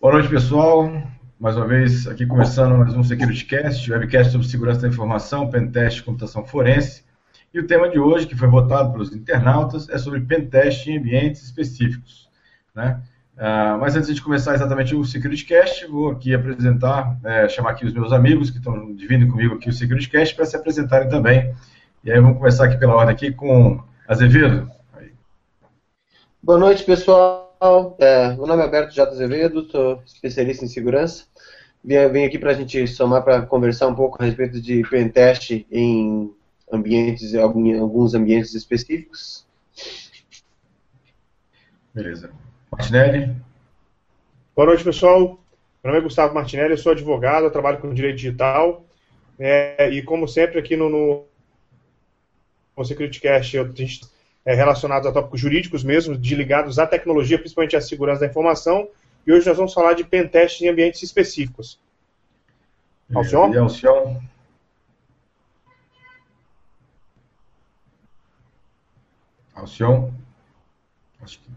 Boa noite, pessoal. Mais uma vez, aqui começando mais um SecurityCast, webcast sobre segurança da informação, pentest e computação forense. E o tema de hoje, que foi votado pelos internautas, é sobre pentest em ambientes específicos. Né? Uh, mas antes de começar exatamente o SecurityCast, vou aqui apresentar, é, chamar aqui os meus amigos que estão dividindo comigo aqui o SecurityCast para se apresentarem também. E aí vamos começar aqui pela ordem aqui com Azevedo. Boa noite, pessoal. É, meu nome é Alberto J. Azevedo, sou especialista em segurança. Vim, vim aqui para a gente somar para conversar um pouco a respeito de pentest em ambientes, em alguns ambientes específicos. Beleza. Martinelli. Boa noite, pessoal. Meu nome é Gustavo Martinelli, eu sou advogado, trabalho com direito digital. É, e como sempre aqui no, no, no SecurityCast, a gente é, relacionados a tópicos jurídicos mesmo, de ligados à tecnologia, principalmente à segurança da informação. E hoje nós vamos falar de pentest em ambientes específicos. Alcion? Alcion. Alcion? Acho que...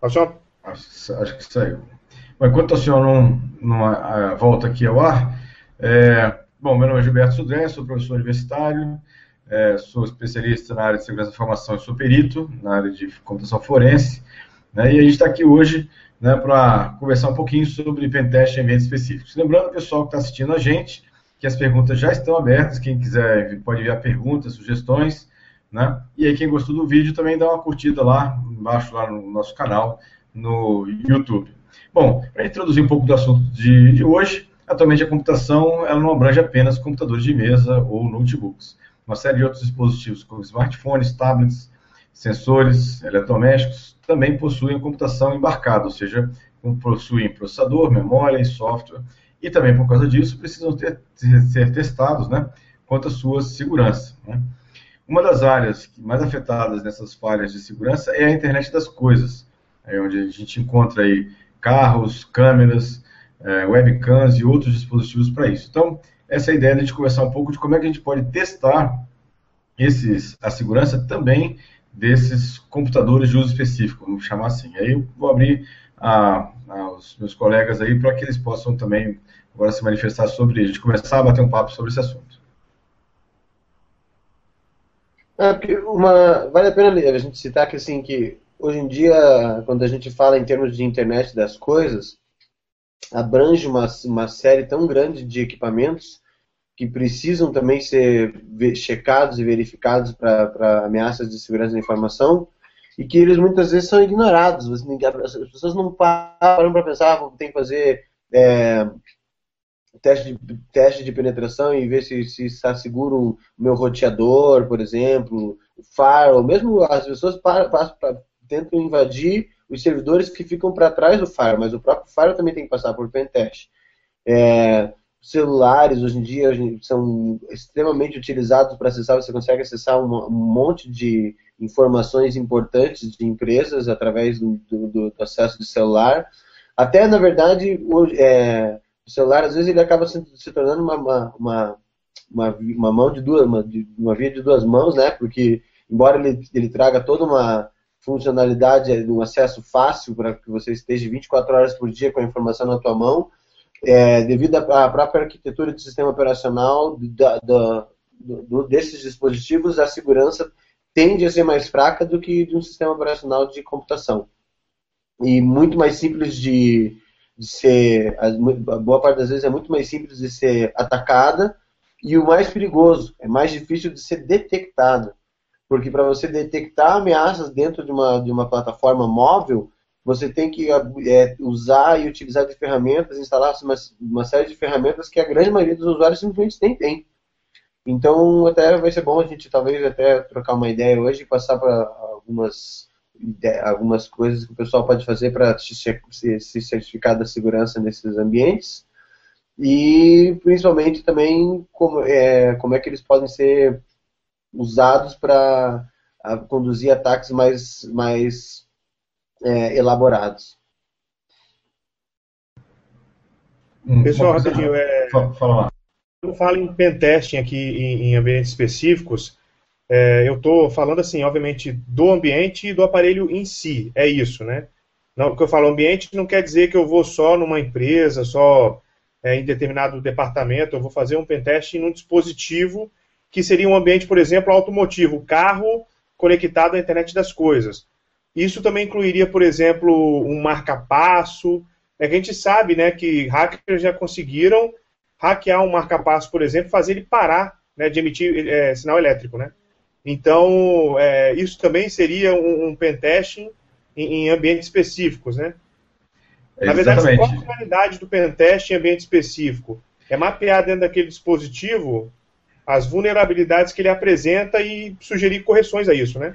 Alcion? Acho, acho que saiu. Enquanto o senhor não, não a, a, volta aqui ao ar, é, bom, meu nome é Gilberto Sudré, sou professor universitário, é, sou especialista na área de segurança da informação e sou perito na área de computação forense. Né, e a gente está aqui hoje né, para conversar um pouquinho sobre pentest em eventos específicos. Lembrando, pessoal que está assistindo a gente, que as perguntas já estão abertas. Quem quiser pode enviar perguntas, sugestões. Né? E aí, quem gostou do vídeo, também dá uma curtida lá embaixo, lá no nosso canal, no YouTube. Bom, para introduzir um pouco do assunto de, de hoje, atualmente a computação ela não abrange apenas computadores de mesa ou notebooks uma série de outros dispositivos, como smartphones, tablets, sensores, eletrodomésticos, também possuem computação embarcada, ou seja, possuem processador, memória e software, e também por causa disso precisam ter, ser testados né, quanto à sua segurança. Né. Uma das áreas mais afetadas nessas falhas de segurança é a internet das coisas, é onde a gente encontra aí carros, câmeras, é, webcams e outros dispositivos para isso. Então, essa ideia de conversar um pouco de como é que a gente pode testar esses, a segurança também desses computadores de uso específico, vamos chamar assim. Aí eu vou abrir a, a, os meus colegas aí para que eles possam também agora se manifestar sobre, a gente começar a bater um papo sobre esse assunto. É, uma, vale a pena a gente citar que assim que hoje em dia, quando a gente fala em termos de internet das coisas, abrange uma, uma série tão grande de equipamentos que precisam também ser checados e verificados para ameaças de segurança da informação e que eles muitas vezes são ignorados. As pessoas não param para pensar, ah, tem que fazer é, teste, de, teste de penetração e ver se, se está seguro o meu roteador, por exemplo, o firewall. Mesmo as pessoas param, param, tentam invadir os servidores que ficam para trás do Fire, mas o próprio Fire também tem que passar por pentest. É, celulares hoje em dia são extremamente utilizados para acessar, você consegue acessar um, monte de informações importantes de empresas através do, do, do acesso de celular. Até, na verdade, o, é, o, celular, às vezes, ele acaba se, se tornando uma, uma, uma, uma, uma mão de duas, uma, de, uma via de duas mãos, né? Porque, embora ele, ele traga toda uma funcionalidade de um acesso fácil para que você esteja 24 horas por dia com a informação na tua mão, é, devido à própria arquitetura do sistema operacional da, da, do, desses dispositivos, a segurança tende a ser mais fraca do que de um sistema operacional de computação. E muito mais simples de, de ser, a boa parte das vezes é muito mais simples de ser atacada, e o mais perigoso, é mais difícil de ser detectado. Porque para você detectar ameaças dentro de uma, de uma plataforma móvel, você tem que é, usar e utilizar de ferramentas, instalar uma, uma, série de ferramentas que a grande maioria dos usuários simplesmente nem tem. Então, até vai ser bom a gente talvez até trocar uma ideia hoje e passar para algumas, algumas coisas que o pessoal pode fazer para se, se certificar da segurança nesses ambientes e principalmente também como é, como é que eles podem ser usados para conduzir ataques mais, mais é, elaborados. Hum, Pessoal, rapidinho, é, fala lá. Quando falo em pentesting aqui em, em ambientes específicos, é, eu estou falando assim, obviamente, do ambiente e do aparelho em si, é isso, né? Não, o que eu falo, ambiente não quer dizer que eu vou só numa empresa, só é, em determinado departamento, eu vou fazer um pentest em um dispositivo que seria um ambiente, por exemplo, automotivo, carro conectado à internet das coisas. Isso também incluiria, por exemplo, um marca-passo. É que a gente sabe né, que hackers já conseguiram hackear um marca-passo, por exemplo, fazer ele parar né, de emitir é, sinal elétrico. Né? Então, é, isso também seria um, um pentesting em, em ambientes específicos, né? Na verdade, qual a finalidade do pentest em ambiente específico? É mapear dentro daquele dispositivo as vulnerabilidades que ele apresenta e sugerir correções a isso, né?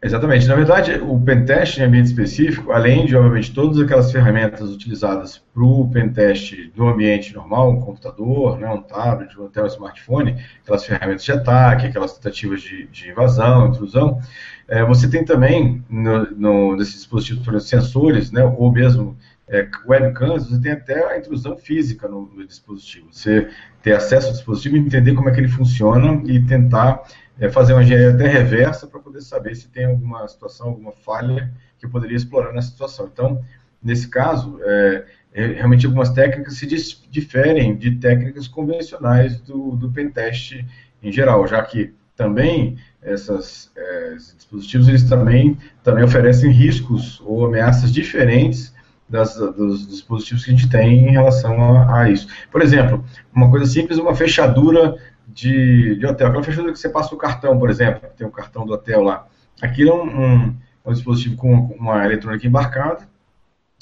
Exatamente. Na verdade, o pentest em ambiente específico, além de, obviamente, todas aquelas ferramentas utilizadas para o pentest do ambiente normal, um computador, né, um tablet, até um smartphone, aquelas ferramentas de ataque, aquelas tentativas de, de invasão, intrusão, é, você tem também, no, no, nesses dispositivos, por exemplo, sensores, né, ou mesmo é, webcams, você tem até a intrusão física no, no, dispositivo. Você ter acesso ao dispositivo, entender como é que ele funciona e tentar é, fazer uma engenharia até reversa para poder saber se tem alguma situação, alguma falha que eu poderia explorar nessa situação. Então, nesse caso, é, é realmente algumas técnicas se diferem de técnicas convencionais do, do pentest em geral, já que também essas, é, esses dispositivos eles também, também oferecem riscos ou ameaças diferentes das, dos dispositivos que a gente tem em relação a, a, isso. Por exemplo, uma coisa simples, uma fechadura de, de, hotel, aquela fechadura que você passa o cartão, por exemplo, tem o cartão do hotel lá. Aquilo é um, um, um dispositivo com uma eletrônica embarcada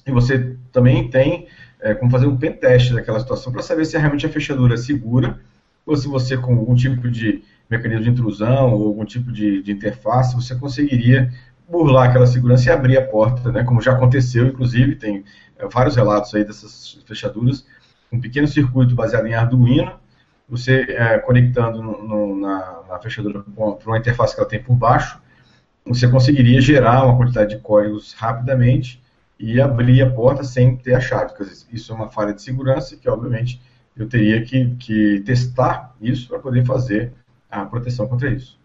e você também tem é, como fazer um pen teste daquela situação para saber se realmente a fechadura é segura ou se você com algum tipo de mecanismo de intrusão ou algum tipo de, de interface você conseguiria burlar aquela segurança e abrir a porta, né, como já aconteceu, inclusive, tem é, vários relatos aí dessas fechaduras, um pequeno circuito baseado em Arduino, você é, conectando no, no, na, na, fechadura para uma interface que ela tem por baixo, você conseguiria gerar uma quantidade de códigos rapidamente e abrir a porta sem ter a chave. Isso é uma falha de segurança que, obviamente, eu teria que, que testar isso para poder fazer a proteção contra isso.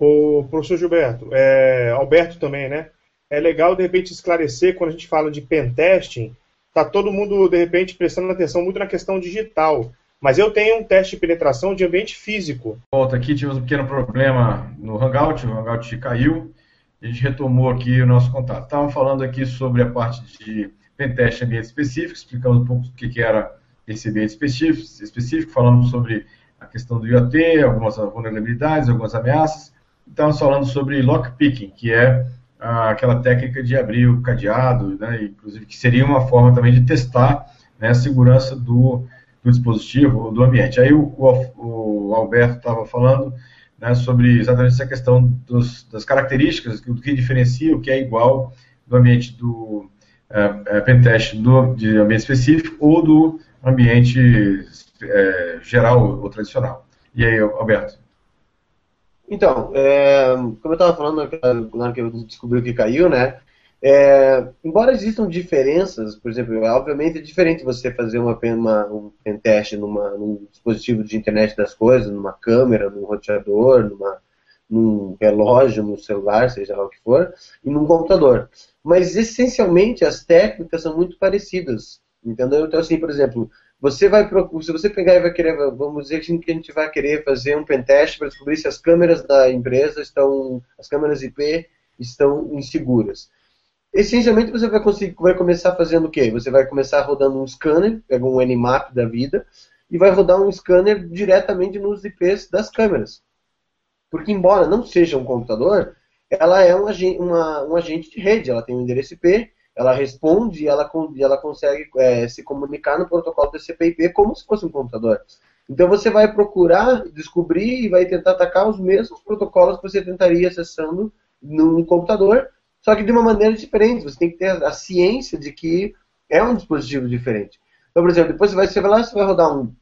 O professor Gilberto, é, Alberto também, né? É legal, de repente, esclarecer, quando a gente fala de pentesting, tá todo mundo, de repente, prestando atenção muito na questão digital. Mas eu tenho um teste de penetração de ambiente físico. Volta aqui, tivemos um pequeno problema no Hangout, o Hangout caiu, a gente retomou aqui o nosso contato. Estávamos falando aqui sobre a parte de pentest em ambiente específico, explicando um pouco o que, que era esse ambiente específico, específico, falamos sobre a questão do IoT, algumas vulnerabilidades, algumas ameaças estávamos falando sobre lockpicking, que é ah, aquela técnica de abrir o cadeado, né, inclusive que seria uma forma também de testar né, a segurança do, do dispositivo, do ambiente. Aí o, o, o Alberto estava falando né, sobre exatamente essa questão dos, das características, do que diferencia o que é igual do ambiente do é, é, pentest de ambiente específico ou do ambiente é, geral ou tradicional. E aí, Alberto? Então, é, como eu estava falando na hora que eu descobri que caiu, né? É, embora existam diferenças, por exemplo, é, obviamente é diferente você fazer uma, uma, um teste numa, num dispositivo de internet das coisas, numa câmera, num roteador, numa, num relógio, num celular, seja lá o que for, e num computador. Mas essencialmente as técnicas são muito parecidas, entendeu? Então, assim, por exemplo, você vai se você pegar e vai querer, vamos dizer que a gente vai querer fazer um pentest para descobrir se as câmeras da empresa estão, as câmeras IP estão inseguras. Essencialmente você vai, conseguir, vai começar fazendo o quê? Você vai começar rodando um scanner, pega um Nmap da vida, e vai rodar um scanner diretamente nos IPs das câmeras. Porque embora não seja um computador, ela é um uma, um agente de rede, ela tem um endereço IP, ela responde e ela, ela consegue é, se comunicar no protocolo TCP/IP como se fosse um computador. Então você vai procurar, descobrir e vai tentar atacar os mesmos protocolos que você tentaria acessando num computador, só que de uma maneira diferente. Você tem que ter a ciência de que é um dispositivo diferente. Então, por exemplo, depois você vai, você vai lá, você vai rodar um,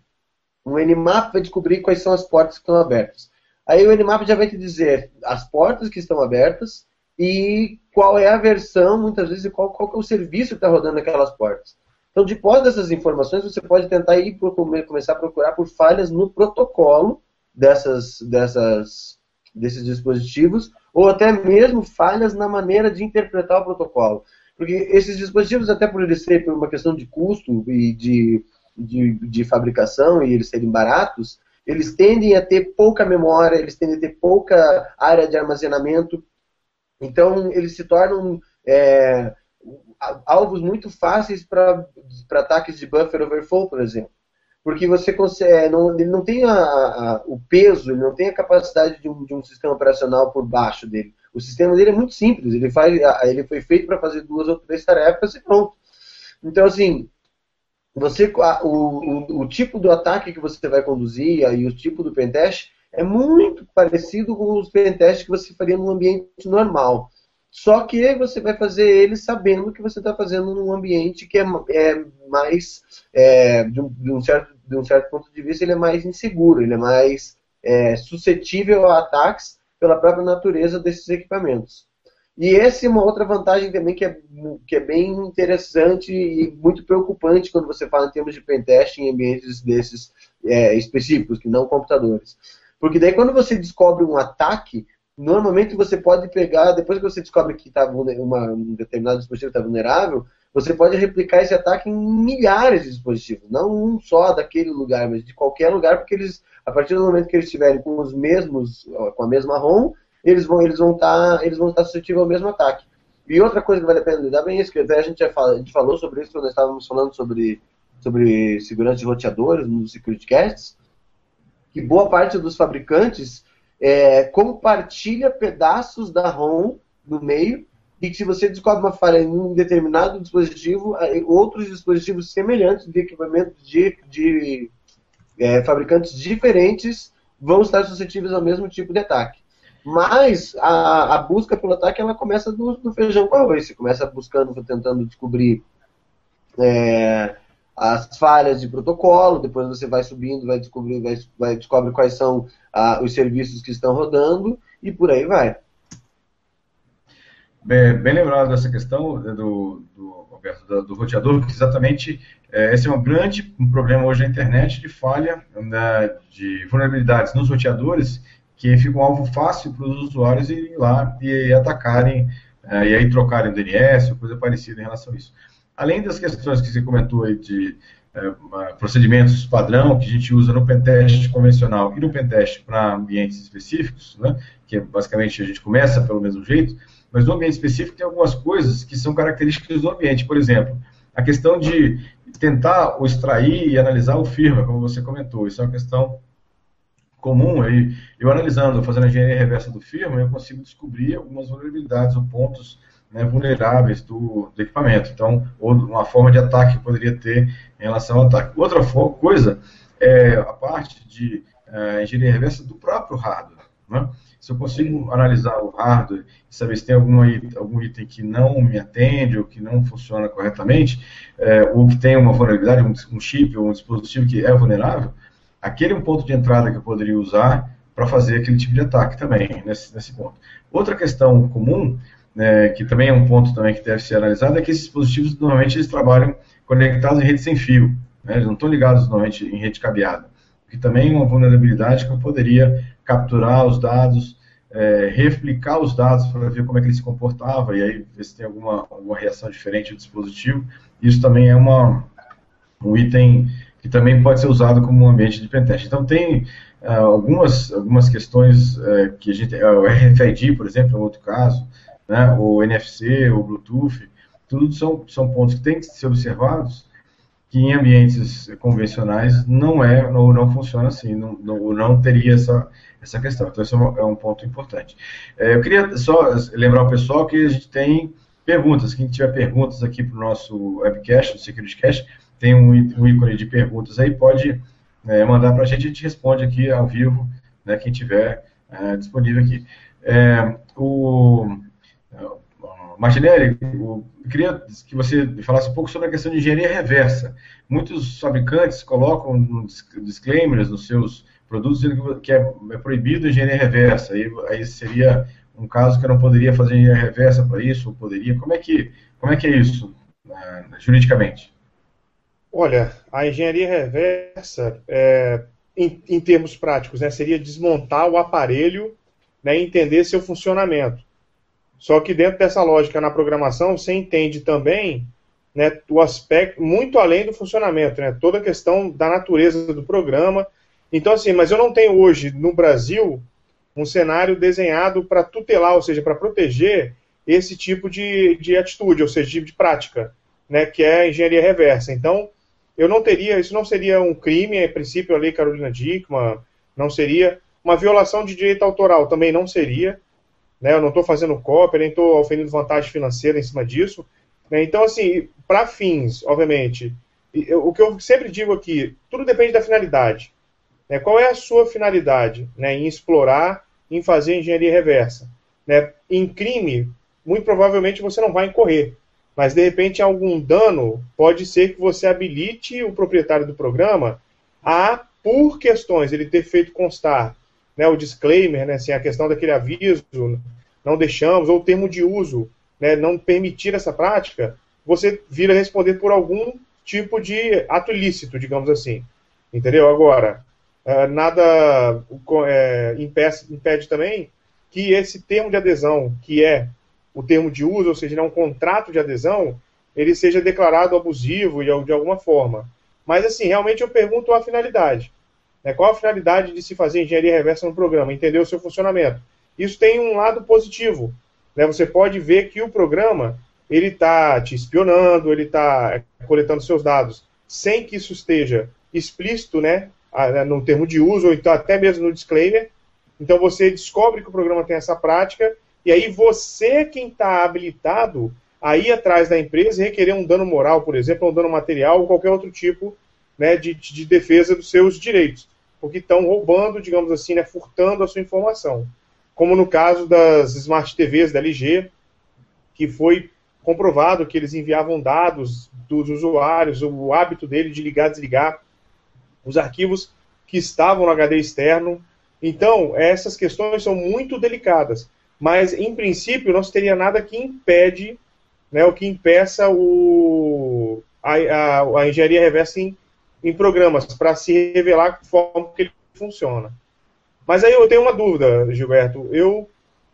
um Nmap, vai descobrir quais são as portas que estão abertas. Aí o Nmap já vai te dizer as portas que estão abertas e qual é a versão, muitas vezes, e qual, qual é o serviço que está rodando naquelas portas. Então, depois dessas informações, você pode tentar ir começar a procurar por falhas no protocolo dessas, dessas, desses dispositivos ou até mesmo falhas na maneira de interpretar o protocolo. Porque esses dispositivos, até por eles serem por uma questão de custo e de, de, de fabricação e eles serem baratos, eles tendem a ter pouca memória, eles tendem a ter pouca área de armazenamento, então eles se tornam é, alvos muito fáceis para ataques de buffer overflow, por exemplo. Porque você consegue, é, não, ele não tem a, a, o peso, ele não tem a capacidade de um, de um, sistema operacional por baixo dele. O sistema dele é muito simples, ele, faz, ele foi feito para fazer duas ou três tarefas e pronto. Então, assim, você, o, o, o, tipo do ataque que você vai conduzir e o tipo do pentest é muito parecido com os pentests que você faria num ambiente normal. Só que você vai fazer ele sabendo que você está fazendo num ambiente que é, é mais, é, de, um, de, um certo, de um certo ponto de vista, ele é mais inseguro, ele é mais é, suscetível a ataques pela própria natureza desses equipamentos. E essa é uma outra vantagem também que é, que é bem interessante e muito preocupante quando você fala em termos de pentest em ambientes desses é, específicos, que não computadores. Porque daí quando você descobre um ataque, normalmente você pode pegar, depois que você descobre que tá uma, um determinado dispositivo está vulnerável, você pode replicar esse ataque em milhares de dispositivos, não um só daquele lugar, mas de qualquer lugar, porque eles, a partir do momento que eles estiverem com os mesmos, com a mesma ROM, eles vão eles vão estar tá, eles vão estar suscetíveis ao mesmo ataque. E outra coisa que vale a pena lidar bem é isso, que até a gente já fala, a gente falou sobre isso quando nós estávamos falando sobre sobre segurança de roteadores nos security casts, que boa parte dos fabricantes é, compartilha pedaços da ROM no meio e que se você descobre uma falha em um determinado dispositivo, outros dispositivos semelhantes de equipamentos de, de é, fabricantes diferentes vão estar suscetíveis ao mesmo tipo de ataque. Mas a, a busca pelo ataque ela começa do, do, feijão com arroz. Você começa buscando, tentando descobrir é, as falhas de protocolo, depois você vai subindo, vai descobrir, vai, vai descobre quais são ah, os serviços que estão rodando e por aí vai. Bem, bem lembrado dessa questão né, do, do do, do, roteador, que exatamente é, esse é um grande problema hoje na internet de falha né, de vulnerabilidades nos roteadores que ficam um alvo fácil para os usuários irem lá e, atacarem é, e aí trocarem o DNS coisa parecida em relação a isso. Além das questões que você comentou aí de é, procedimentos padrão que a gente usa no pentest convencional e no pentest para ambientes específicos, né, que é, basicamente a gente começa pelo mesmo jeito, mas no ambiente específico tem algumas coisas que são características do ambiente. Por exemplo, a questão de tentar extrair e analisar o firma, como você comentou, isso é uma questão comum. Aí, eu analisando, fazendo a engenharia reversa do firma, eu consigo descobrir algumas vulnerabilidades ou pontos né, vulneráveis do, do, equipamento. Então, ou uma forma de ataque que poderia ter em relação ao ataque. Outra coisa é a parte de uh, engenharia reversa do próprio hardware. Né? Se eu consigo analisar o hardware e saber se tem algum, algum item que não me atende ou que não funciona corretamente, é, ou que tem uma vulnerabilidade, um, um chip ou um dispositivo que é vulnerável, aquele é um ponto de entrada que eu poderia usar para fazer aquele tipo de ataque também, nesse, nesse ponto. Outra questão comum né, que também é um ponto também que deve ser analisado, é que esses dispositivos normalmente eles trabalham conectados em rede sem fio, né, eles não estão ligados normalmente em rede cabeada, que também é uma vulnerabilidade que eu poderia capturar os dados, é, replicar os dados para ver como é que ele se comportava e aí ver se tem alguma, alguma reação diferente do dispositivo. Isso também é uma, um item que também pode ser usado como um ambiente de pentest. Então tem uh, algumas, algumas questões uh, que a gente, uh, o RFID, por exemplo, é outro caso, né, o NFC, o Bluetooth, tudo são, são pontos que têm que ser observados que em ambientes convencionais não é ou não funciona assim, não, não, não teria essa, essa questão. Então, esse é um, é um ponto importante. É, eu queria só lembrar o pessoal que a gente tem perguntas. Quem tiver perguntas aqui para o nosso webcast, o SecurityCast, tem um, um, ícone de perguntas aí, pode é, mandar para a gente, a gente responde aqui ao vivo, né, quem tiver é, disponível aqui. É, o Martinelli, eu queria que você falasse um pouco sobre a questão de engenharia reversa. Muitos fabricantes colocam disclaimers nos seus produtos dizendo que é, é proibido engenharia reversa. Aí, aí seria um caso que eu não poderia fazer engenharia reversa para isso, ou poderia. Como é que, como é, que é isso, uh, juridicamente? Olha, a engenharia reversa, é, em, em, termos práticos, né, seria desmontar o aparelho né, entender seu funcionamento. Só que dentro dessa lógica na programação, você entende também né, o aspecto muito além do funcionamento, né, toda a questão da natureza do programa. Então, assim, mas eu não tenho hoje no Brasil um cenário desenhado para tutelar, ou seja, para proteger esse tipo de, de atitude, ou seja, de, prática, né, que é a engenharia reversa. Então, eu não teria, isso não seria um crime, a princípio a lei Carolina Dickmann, não seria uma violação de direito autoral, também não seria, né, eu não estou fazendo cópia, nem estou oferindo vantagem financeira em cima disso, né, então, assim, para fins, obviamente, eu, o que eu sempre digo aqui, tudo depende da finalidade, né, qual é a sua finalidade, né, em explorar, em fazer engenharia reversa, né, em crime, muito provavelmente você não vai incorrer, mas de repente algum dano pode ser que você habilite o proprietário do programa a, por questões, ele ter feito constar né, o disclaimer, né, assim, a questão daquele aviso, não deixamos, ou o termo de uso, né, não permitir essa prática, você vira responder por algum tipo de ato ilícito, digamos assim. Entendeu? Agora, é, nada é, impede, impede também que esse termo de adesão, que é o termo de uso, ou seja, é um contrato de adesão, ele seja declarado abusivo de alguma forma. Mas, assim, realmente eu pergunto a finalidade. Né? Qual a finalidade de se fazer engenharia reversa no programa? Entender o seu funcionamento. Isso tem um lado positivo. Né? Você pode ver que o programa ele está te espionando, ele está coletando seus dados, sem que isso esteja explícito né, no termo de uso, ou então até mesmo no disclaimer. Então você descobre que o programa tem essa prática e aí você é quem está habilitado a ir atrás da empresa requerer um dano moral, por exemplo, um dano material ou qualquer outro tipo né, de, de defesa dos seus direitos. Porque estão roubando, digamos assim, né, furtando a sua informação. Como no caso das Smart TVs da LG, que foi comprovado que eles enviavam dados dos usuários, o hábito dele de ligar e desligar os arquivos que estavam no HD externo. Então, essas questões são muito delicadas mas em princípio não teria nada que impede, né, o que impeça o, a, a, a engenharia reversa em, em programas para se revelar a forma que ele funciona. Mas aí eu tenho uma dúvida, Gilberto. Eu,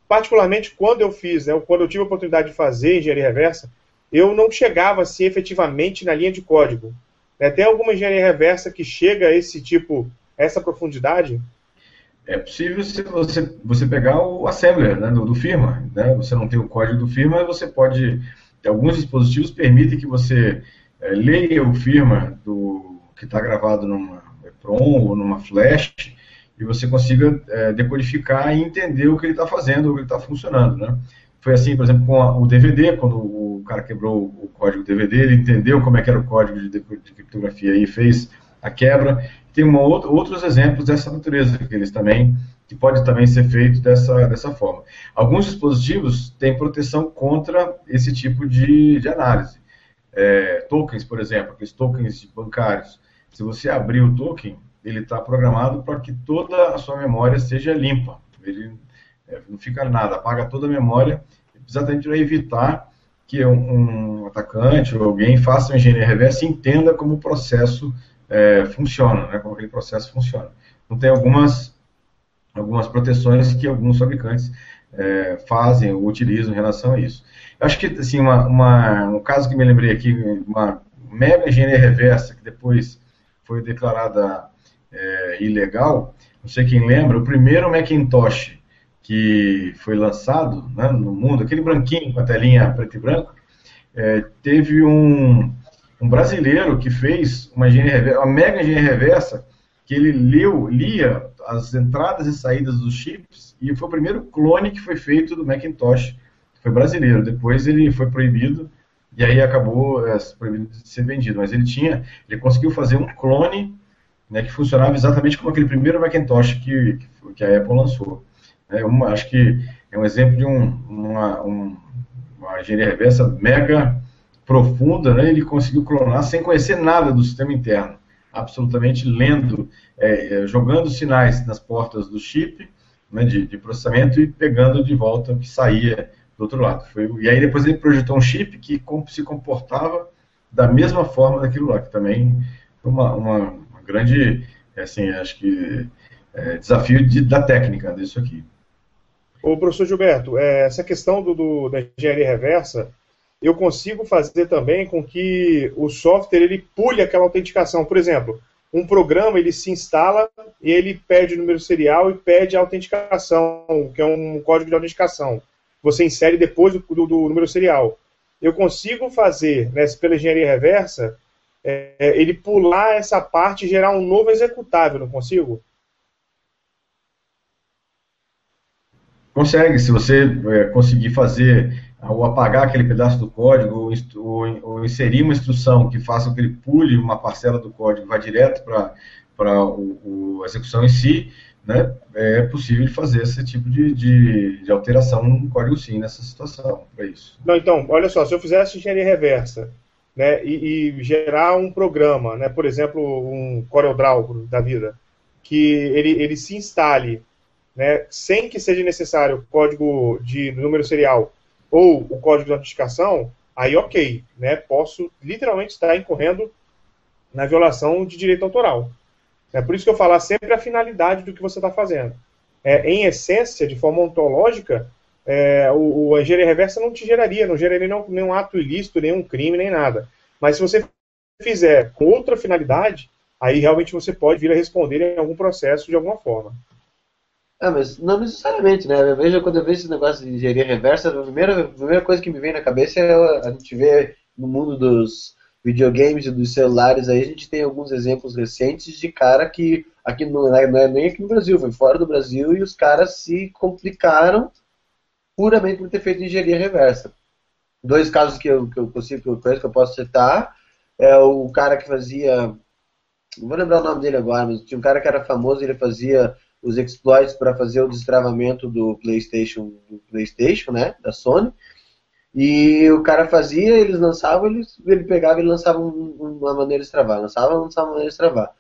particularmente, quando eu fiz, né, quando eu tive a oportunidade de fazer engenharia reversa, eu não chegava assim efetivamente na linha de código. Né, tem alguma engenharia reversa que chega a esse tipo, essa profundidade? é possível se você, você pegar o assembler né, do, do firma. Né? Você não tem o código do firma, você pode. Alguns dispositivos permitem que você é, leia o firma do, que está gravado numa EPROM ou numa flash e você consiga é, decodificar e entender o que ele está fazendo, o que ele está funcionando. Né? Foi assim, por exemplo, com a, o DVD, quando o cara quebrou o código DVD, ele entendeu como é que era o código de, de criptografia e fez a quebra tem uma outros exemplos dessa natureza que eles também que pode também ser feito dessa, dessa forma. Alguns dispositivos têm proteção contra esse tipo de, de análise. É, tokens, por exemplo, aqueles tokens bancários. Se você abrir o token, ele está programado para que toda a sua memória seja limpa. Ele é, não fica nada, apaga toda a memória, exatamente para evitar que um, um, atacante ou alguém faça uma engenharia reversa e entenda como o processo é, funciona, né, como aquele processo funciona. Então tem algumas, algumas proteções que alguns fabricantes é, fazem ou utilizam em relação a isso. Eu acho que, assim, uma, uma, um caso que me lembrei aqui, uma mega engenharia reversa, que depois foi declarada é, ilegal, não sei quem lembra, o primeiro Macintosh que foi lançado né, no mundo, aquele branquinho com a telinha preto e branco, é, teve um, um brasileiro que fez uma, uma mega engenharia reversa, que ele leu, lia as entradas e saídas dos chips, e foi o primeiro clone que foi feito do Macintosh, foi brasileiro. Depois ele foi proibido, e aí acabou é, proibido de ser vendido. Mas ele tinha, ele conseguiu fazer um clone né, que funcionava exatamente como aquele primeiro Macintosh que, que a Apple lançou. É uma, acho que é um exemplo de um, uma, um, uma engenharia reversa mega profunda, né, ele conseguiu clonar sem conhecer nada do sistema interno, absolutamente lendo, é, é, jogando sinais nas portas do chip né, de, de, processamento e pegando de volta o que saía do outro lado. Foi, e aí depois ele projetou um chip que se comportava da mesma forma daquilo lá, que também foi uma, uma, uma grande, assim, acho que é, desafio de, da técnica disso aqui. Ô, professor Gilberto, é, essa questão do, do, da engenharia reversa, eu consigo fazer também com que o software ele pule aquela autenticação. Por exemplo, um programa ele se instala e ele pede o número serial e pede a autenticação, que é um código de autenticação. Você insere depois do, do, do número serial. Eu consigo fazer, né, pela engenharia reversa, é, ele pular essa parte e gerar um novo executável, não consigo? Consegue, se você é, conseguir fazer ou apagar aquele pedaço do código, ou, ou, inserir uma instrução que faça que ele pule uma parcela do código e vá direto para a execução em si, né, é possível fazer esse tipo de, de, de alteração no código sim nessa situação, para isso. Não, então, olha só, se eu fizesse engenharia reversa né, e, e, gerar um programa, né, por exemplo, um CorelDRAW da vida, que ele, ele se instale né, sem que seja necessário código de número serial ou o código de autenticação, aí ok, né, posso literalmente estar incorrendo na violação de direito autoral. É por isso que eu falar sempre a finalidade do que você está fazendo. É, em essência, de forma ontológica, é, o, o, a engenharia reversa não te geraria, não geraria nenhum, nenhum ato ilícito, nenhum crime, nem nada. Mas se você fizer com outra finalidade, aí realmente você pode vir a responder em algum processo de alguma forma. Ah, mas não necessariamente, né? Eu vejo quando eu vejo esse negócio de engenharia reversa, a primeira, a primeira coisa que me vem na cabeça é a gente vê no mundo dos videogames e dos celulares aí, a gente tem alguns exemplos recentes de cara que aqui não é, não é nem aqui no Brasil, foi fora do Brasil e os caras se complicaram puramente por ter feito engenharia reversa. Dois casos que eu, que eu consigo, que eu conheço, que eu posso citar, é o cara que fazia, não vou lembrar o nome dele agora, mas tinha um cara que era famoso, ele fazia os exploits para fazer o destravamento do PlayStation, do PlayStation, né, da Sony. E o cara fazia, eles lançavam, ele, ele pegava e lançava uma maneira de travar, lançava, lançava uma maneira de travar.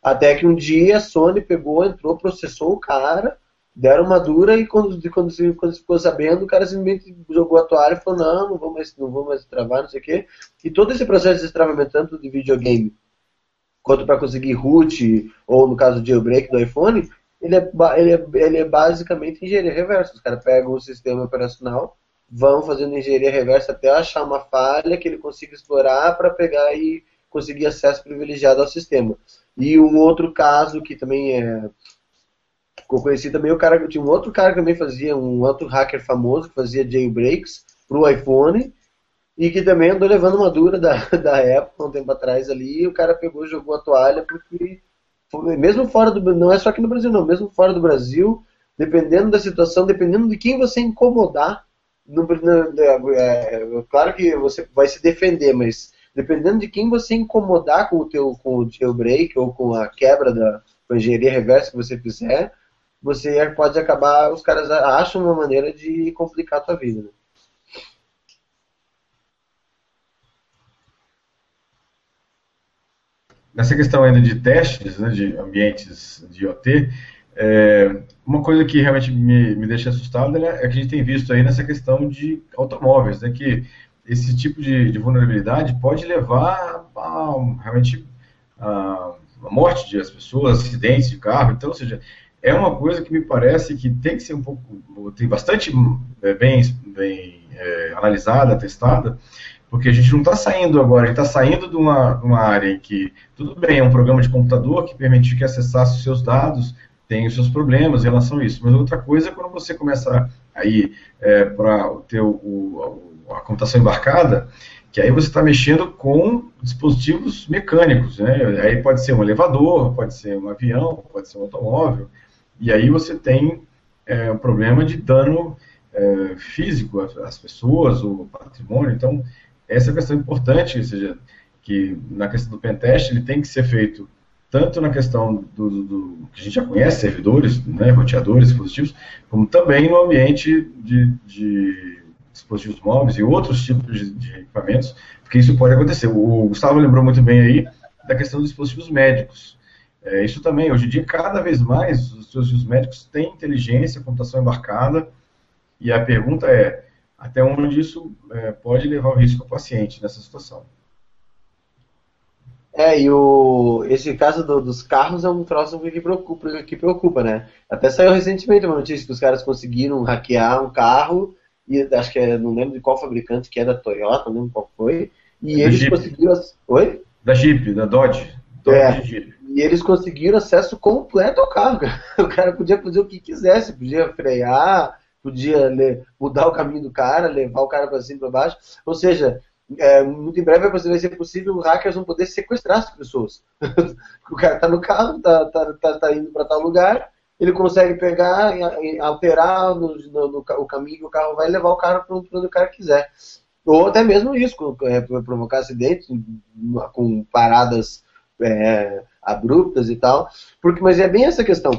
Até que um dia a Sony pegou, entrou, processou o cara, deram uma dura e quando, quando, quando ficou sabendo, o cara simplesmente jogou a toalha e falou, não, não vou mais, não vou mais travar, não sei o quê. E todo esse processo de destravamento, tanto de videogame quanto para conseguir root, ou no caso de jailbreak do iPhone, ele é, ele é, ele é basicamente engenharia reversa. Os caras pegam o sistema operacional, vão fazendo engenharia reversa até achar uma falha que ele consiga explorar para pegar e conseguir acesso privilegiado ao sistema. E um outro caso que também é eu conheci também o cara tinha um outro cara que também fazia um outro hacker famoso que fazia jailbreaks para o iPhone e que também andou levando uma dura da, da Apple um tempo atrás ali e o cara pegou e jogou a toalha porque mesmo fora do não é só aqui no Brasil não, mesmo fora do Brasil, dependendo da situação, dependendo de quem você incomodar, no, no, é, é, claro que você vai se defender, mas dependendo de quem você incomodar com o teu com o jailbreak ou com a quebra da engenharia reversa que você fizer, você pode acabar, os caras acham uma maneira de complicar a tua vida. Né? nessa questão ainda de testes, né, de ambientes de IoT, é, uma coisa que realmente me, me deixa assustado né, é que a gente tem visto aí nessa questão de automóveis, né, que esse tipo de, de vulnerabilidade pode levar a, realmente a, a morte de as pessoas, acidentes de carro, então, ou seja, é uma coisa que me parece que tem que ser um pouco, tem bastante é, bem, bem é, analisada, testada, porque a gente não está saindo agora, a gente está saindo de uma, uma área em que, tudo bem, é um programa de computador que permite que acessasse os seus dados, tem os seus problemas em relação a isso, mas outra coisa é quando você começa a ir é, para ter o, o, a computação embarcada, que aí você está mexendo com dispositivos mecânicos, né? Aí pode ser um elevador, pode ser um avião, pode ser um automóvel, e aí você tem é, um problema de dano é, físico às pessoas, o patrimônio, então essa é a questão importante, ou seja, que na questão do pentest ele tem que ser feito tanto na questão do, do, que a gente já conhece, servidores, né, roteadores, dispositivos, como também no ambiente de, de dispositivos móveis e outros tipos de, de, equipamentos, porque isso pode acontecer. O Gustavo lembrou muito bem aí da questão dos dispositivos médicos. É, isso também, hoje em dia, cada vez mais, os dispositivos médicos têm inteligência, computação embarcada, e a pergunta é, até onde isso é, pode levar o risco ao paciente nessa situação. É, e o, esse caso do, dos carros é um troço que preocupa, que preocupa, né? Até saiu recentemente uma notícia que os caras conseguiram hackear um carro, e acho que é, não lembro de qual fabricante, que é da Toyota, não lembro qual foi, e É eles Jeep. conseguiram. Oi? Da Jeep, da Dodge. Dodge É. Jeep. E eles conseguiram acesso completo ao carro. cara. O cara podia fazer o que quisesse, podia frear, podia mudar o caminho do cara, levar o cara para cima e para baixo. Ou seja, é, muito em breve vai ser possível hackers vão poder sequestrar as pessoas. o cara tá no carro, tá, tá, tá, tá indo para tal lugar, ele consegue pegar e, alterar no, no- no o caminho que o carro vai levar o cara para onde o cara quiser. Ou até mesmo isso, é, provocar acidentes com paradas é, abruptas e tal. Porque, mas é bem essa questão.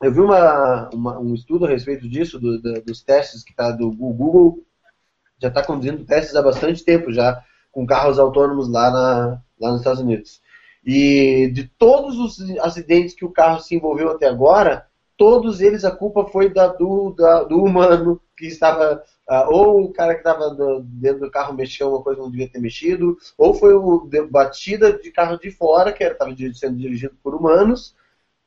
Eu vi uma, uma- um estudo a respeito disso, do- do- dos testes que tá do Google já está conduzindo testes há bastante tempo já com carros autônomos lá, na, lá nos Estados Unidos. E de todos os acidentes que o carro se envolveu até agora, todos eles a culpa foi da, do, da- do humano que estava ah, ou o cara que estava dentro do carro mexeu uma coisa que não devia ter mexido, ou foi o de- batida de carro de fora que estava sendo dirigido por humanos,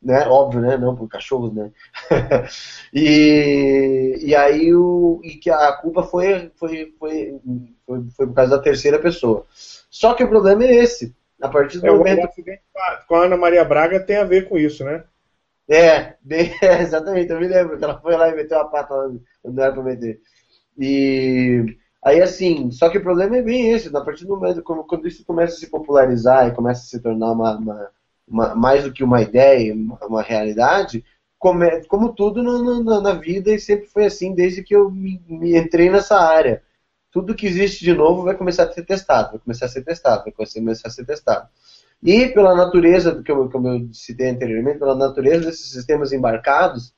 né? Óbvio, né? Não por cachorros, né? e, e aí o e que a culpa foi foi, foi foi foi por causa da terceira pessoa. Só que o problema é esse. A partir do É, momento com a- Ana Maria Braga tem a ver com isso, né? É, bem, é, exatamente, eu me lembro que ela foi lá e meteu a pata lá não era pra meter. E aí assim, só que o problema é bem esse, a partir do momento quando, quando isso começa a se popularizar e começa a se tornar uma, uma- uma- mais do que uma ideia, uma, realidade, como tudo no- no- na, na vida e sempre foi assim desde que eu me, me entrei nessa área. Tudo que existe de novo vai começar a ser testado, vai começar a ser testado, vai começar a ser testado. E pela natureza, do que eu, como eu citei anteriormente, pela natureza desses sistemas embarcados,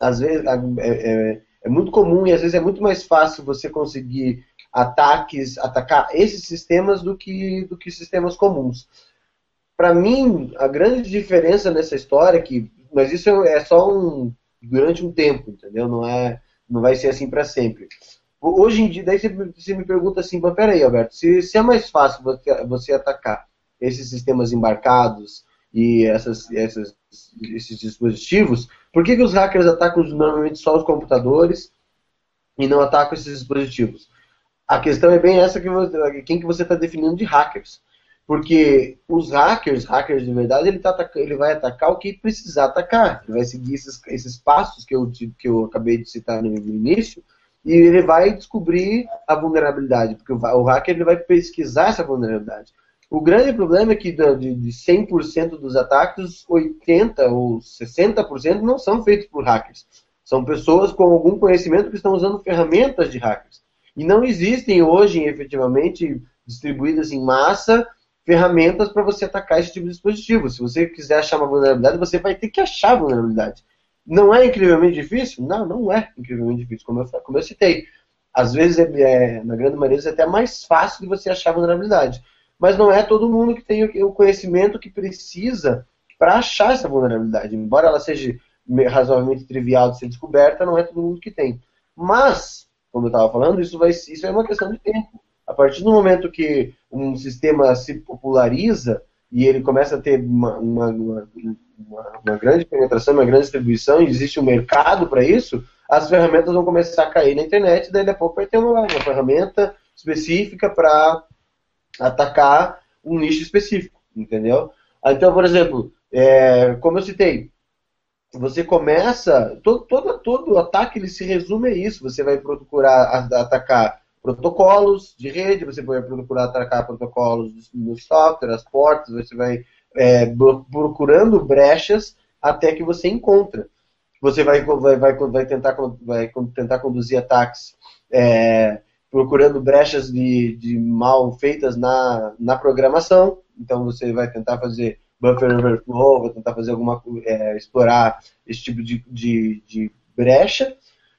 às vezes é, é- é muito comum e às vezes é muito mais fácil você conseguir ataques, atacar esses sistemas do que, do que sistemas comuns. Para mim, a grande diferença nessa história é que, mas isso é só um durante um tempo, entendeu? Não é, não vai ser assim para sempre. Hoje em dia, daí você, me pergunta assim, mas peraí, Alberto, se, se é mais fácil você, você atacar esses sistemas embarcados e essas, essas, esses dispositivos, por que, que os hackers atacam normalmente só os computadores e não atacam esses dispositivos? A questão é bem essa que você, quem que você está definindo de hackers. Porque os hackers, hackers de verdade, ele, tá ele vai atacar o que precisar atacar. Ele vai seguir esses, esses passos que eu, que eu acabei de citar no, início e ele vai descobrir a vulnerabilidade. Porque o, hacker ele vai pesquisar essa vulnerabilidade. O grande problema é que de 100% dos ataques, 80% ou 60% não são feitos por hackers. São pessoas com algum conhecimento que estão usando ferramentas de hackers. E não existem hoje, efetivamente, distribuídas em massa, ferramentas para você atacar esse tipo de dispositivo. Se você quiser achar uma vulnerabilidade, você vai ter que achar a vulnerabilidade. Não é incrivelmente difícil? Não, não é incrivelmente difícil, como eu, como eu citei. Às vezes, é, é, na grande maioria, é até mais fácil de você achar a vulnerabilidade. Mas não é todo mundo que tem o, conhecimento que precisa para achar essa vulnerabilidade. Embora ela seja me- razoavelmente trivial de ser descoberta, não é todo mundo que tem. Mas, como eu estava falando, isso, vai, isso é uma questão de tempo. A partir do momento que um sistema se populariza e ele começa a ter uma, uma, uma, uma- grande penetração, uma grande distribuição, e existe um mercado para isso, as ferramentas vão começar a cair na internet, daí a pouco vai ter uma, uma ferramenta específica para atacar um nicho específico, entendeu? Então, por exemplo, é, como eu citei, você começa, todo, todo, todo ataque ele se resume a isso, você vai procurar atacar protocolos de rede, você vai procurar atacar protocolos no software, as portas, você vai é, procurando brechas até que você encontra. Você vai, vai, vai, vai, tentar, vai tentar conduzir ataques é, procurando brechas de, de mal feitas na, na programação. Então você vai tentar fazer buffer overflow, vai tentar fazer alguma é, explorar esse tipo de, de, de brecha.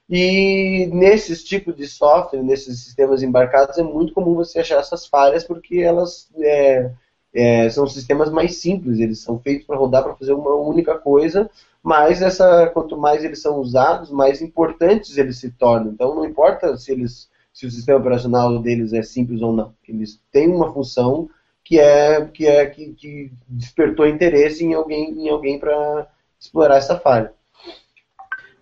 E nesses tipos de software, nesses sistemas embarcados, é muito comum você achar essas falhas porque elas é, é, são sistemas mais simples, eles são feitos para rodar para fazer uma única coisa, mas essa, quanto mais eles são usados, mais importantes eles se tornam. Então não importa se eles se o sistema operacional deles é simples ou não. Eles têm uma função que é que é que, que despertou interesse em alguém em alguém para explorar essa falha.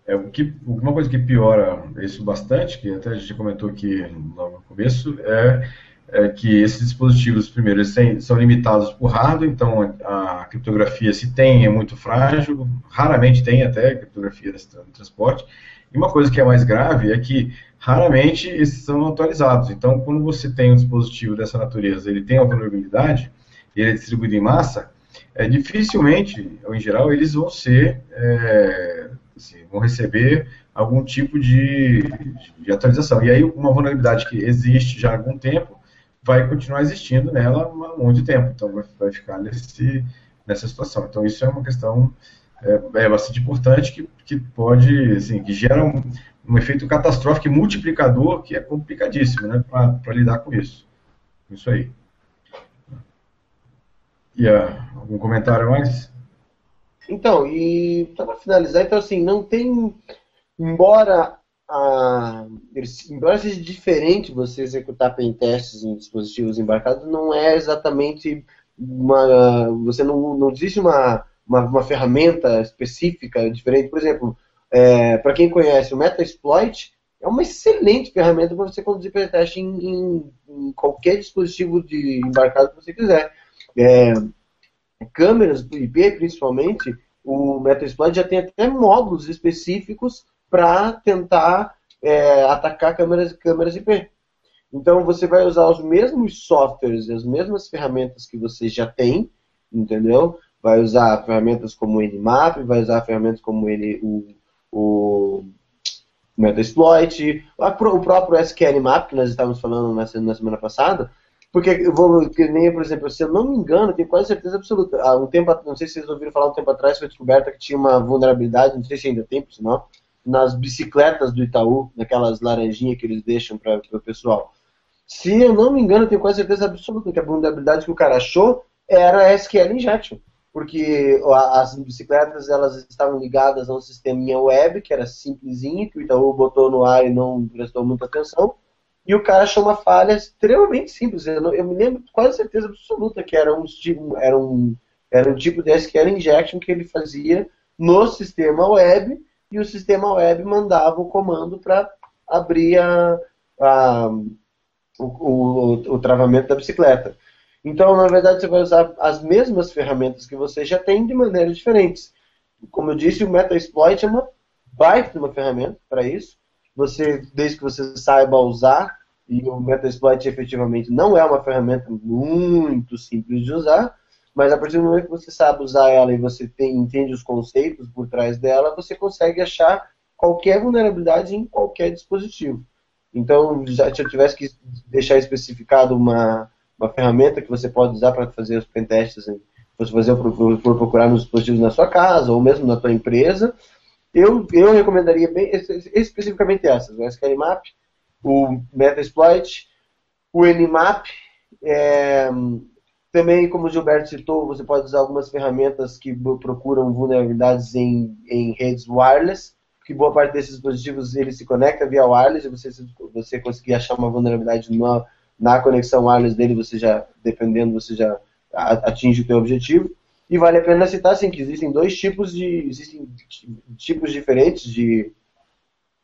É, o que, uma coisa que piora isso bastante, que até a gente comentou aqui no começo, é, é que esses dispositivos, primeiro, eles são limitados por hardware, então a criptografia, se tem, é muito frágil, raramente tem até criptografia de transporte. E uma coisa que é mais grave é que raramente esses são atualizados. Então, quando você tem um dispositivo dessa natureza, ele tem a vulnerabilidade, ele é distribuído em massa, é, dificilmente, ou em geral, eles vão ser é, assim, vão receber algum tipo de, de, atualização. E aí, uma vulnerabilidade que existe já há algum tempo vai continuar existindo nela há muito tempo. Então, vai, vai ficar nesse, nessa situação. Então, isso é uma questão é, é bastante importante que, que pode, assim, que gera um, um efeito catastrófico e multiplicador que é complicadíssimo, né, para lidar com isso. Isso aí. E uh, algum comentário mais? Então, e para finalizar, então assim, não tem, embora a, embora seja diferente você executar pentestes em dispositivos embarcados, não é exatamente uma, você não, não existe uma, uma, uma ferramenta específica diferente. Por exemplo, é, para quem conhece o Metasploit, é uma excelente ferramenta para você conduzir pentest em, em, em, qualquer dispositivo de embarcado que você quiser. É, câmeras do IP, principalmente, o Metasploit já tem até módulos específicos para tentar é, atacar câmeras, câmeras IP. Então você vai usar os mesmos softwares, as mesmas ferramentas que você já tem, entendeu? Vai usar ferramentas como o Nmap, vai usar ferramentas como ele, o, o Metasploit, o próprio SQL Map, que nós estávamos falando na semana passada, porque vou, que nem, por exemplo, se eu não me engano, tenho quase certeza absoluta. Há um tempo, não sei se vocês ouviram falar um tempo atrás, foi descoberta que tinha uma vulnerabilidade, não sei se ainda tem, por sinal, nas bicicletas do Itaú, naquelas laranjinhas que eles deixam para o pessoal. Se eu não me engano, tenho quase certeza absoluta que a vulnerabilidade que o cara achou era SQL Injection. Porque as bicicletas elas estavam ligadas a um sisteminha web, que era simplesinho, que o Itaú botou no ar e não prestou muita atenção e o cara achou uma falha extremamente simples. Eu, não, eu me lembro quase certeza absoluta que era um, era, um, era um tipo de SQL injection que ele fazia no sistema web e o sistema web mandava o comando para abrir a, a, o, o, o travamento da bicicleta. Então, na verdade, você vai usar as mesmas ferramentas que você já tem de maneiras diferentes. Como eu disse, o Metasploit é uma baita de uma ferramenta para isso você, desde que você saiba usar, e o Metasploit efetivamente não é uma ferramenta muito simples de usar, mas a partir do momento que você sabe usar ela e você tem, entende os conceitos por trás dela, você consegue achar qualquer vulnerabilidade em qualquer dispositivo. Então, já, se eu tivesse que deixar especificado uma, uma ferramenta que você pode usar para fazer os pentests, se você fazer por procurar nos dispositivos na sua casa ou mesmo na sua empresa, eu, eu recomendaria bem, especificamente essas, o SQL Map, o Metasploit, o Nmap, é, também, como o Gilberto citou, você pode usar algumas ferramentas que procuram vulnerabilidades em, em redes wireless, porque boa parte desses dispositivos ele se conecta via wireless e você, você conseguir achar uma vulnerabilidade na, na conexão wireless dele, você já, dependendo, você já atinge o seu objetivo. E vale a pena citar assim, que existem dois tipos de existem tipos diferentes de,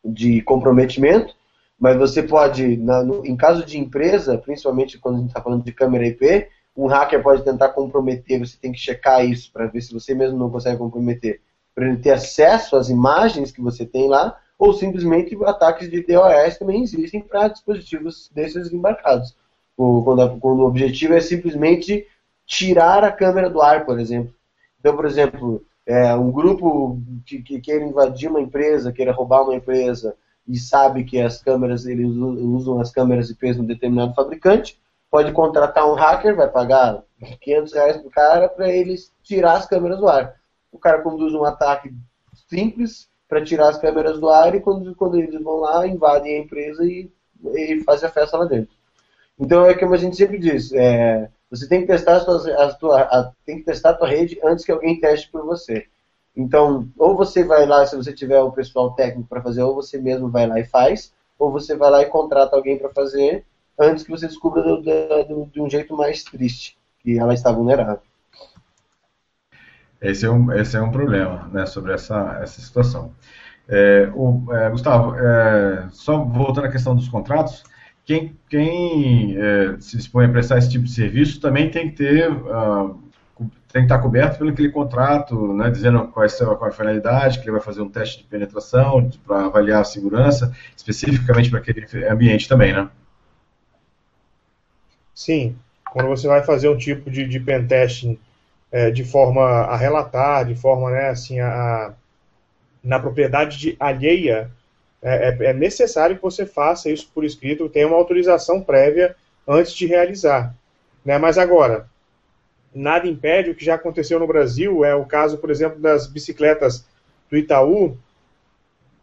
de comprometimento, mas você pode, na, no, em caso de empresa, principalmente quando a gente está falando de câmera IP, um hacker pode tentar comprometer, você tem que checar isso para ver se você mesmo não consegue comprometer, para ele ter acesso às imagens que você tem lá, ou simplesmente ataques de DOS também existem para dispositivos desses embarcados. Quando, quando o objetivo é simplesmente tirar a câmera do ar, por exemplo. Então, por exemplo, é, um grupo que, que queira invadir uma empresa, queira roubar uma empresa e sabe que as câmeras, eles usam as câmeras IPs de um determinado fabricante, pode contratar um hacker, vai pagar 500 reais pro cara para eles tirar as câmeras do ar. O cara conduz um ataque simples para tirar as câmeras do ar e quando, quando eles vão lá, invadem a empresa e, e fazem a festa lá dentro. Então é como a gente sempre diz, é, você tem que testar a, sua, a, tua, a, tem que testar a tua rede antes que alguém teste por você. Então, ou você vai lá, se você tiver o pessoal técnico para fazer, ou você mesmo vai lá e faz, ou você vai lá e contrata alguém para fazer antes que você descubra do, do, do, de um jeito mais triste. que ela está vulnerável. Esse é um, esse é um problema, né, sobre essa, essa situação. É, o, é, Gustavo, é, só voltando à questão dos contratos, quem, quem é, se dispõe a prestar esse tipo de serviço também tem que ter, uh, tem que estar coberto pelo aquele contrato, né, dizendo qual é, qual é a finalidade, que ele vai fazer um teste de penetração para avaliar a segurança, especificamente para aquele ambiente também, né? Sim, quando você vai fazer um tipo de, de pentesting é, de forma a relatar, de forma, né, assim, a, na propriedade de alheia, é, é, é, necessário que você faça isso por escrito, tenha uma autorização prévia antes de realizar. Né? Mas agora, nada impede, o que já aconteceu no Brasil é o caso, por exemplo, das bicicletas do Itaú,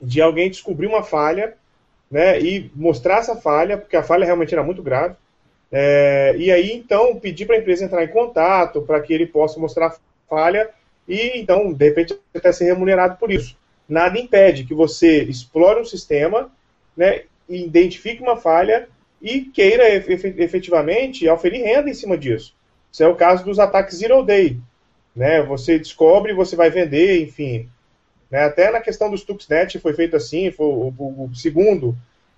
de alguém descobrir uma falha né, e mostrar essa falha, porque a falha realmente era muito grave, é, e aí, então, pedir para a empresa entrar em contato para que ele possa mostrar a falha e, então, de repente, até ser remunerado por isso. Nada impede que você explore um sistema, né, identifique uma falha e queira efetivamente oferir renda em cima disso. Isso é o caso dos ataques Zero Day. Né? Você descobre, você vai vender, enfim. Né? Até na questão dos Stuxnet foi feito assim, foi o, o, o segundo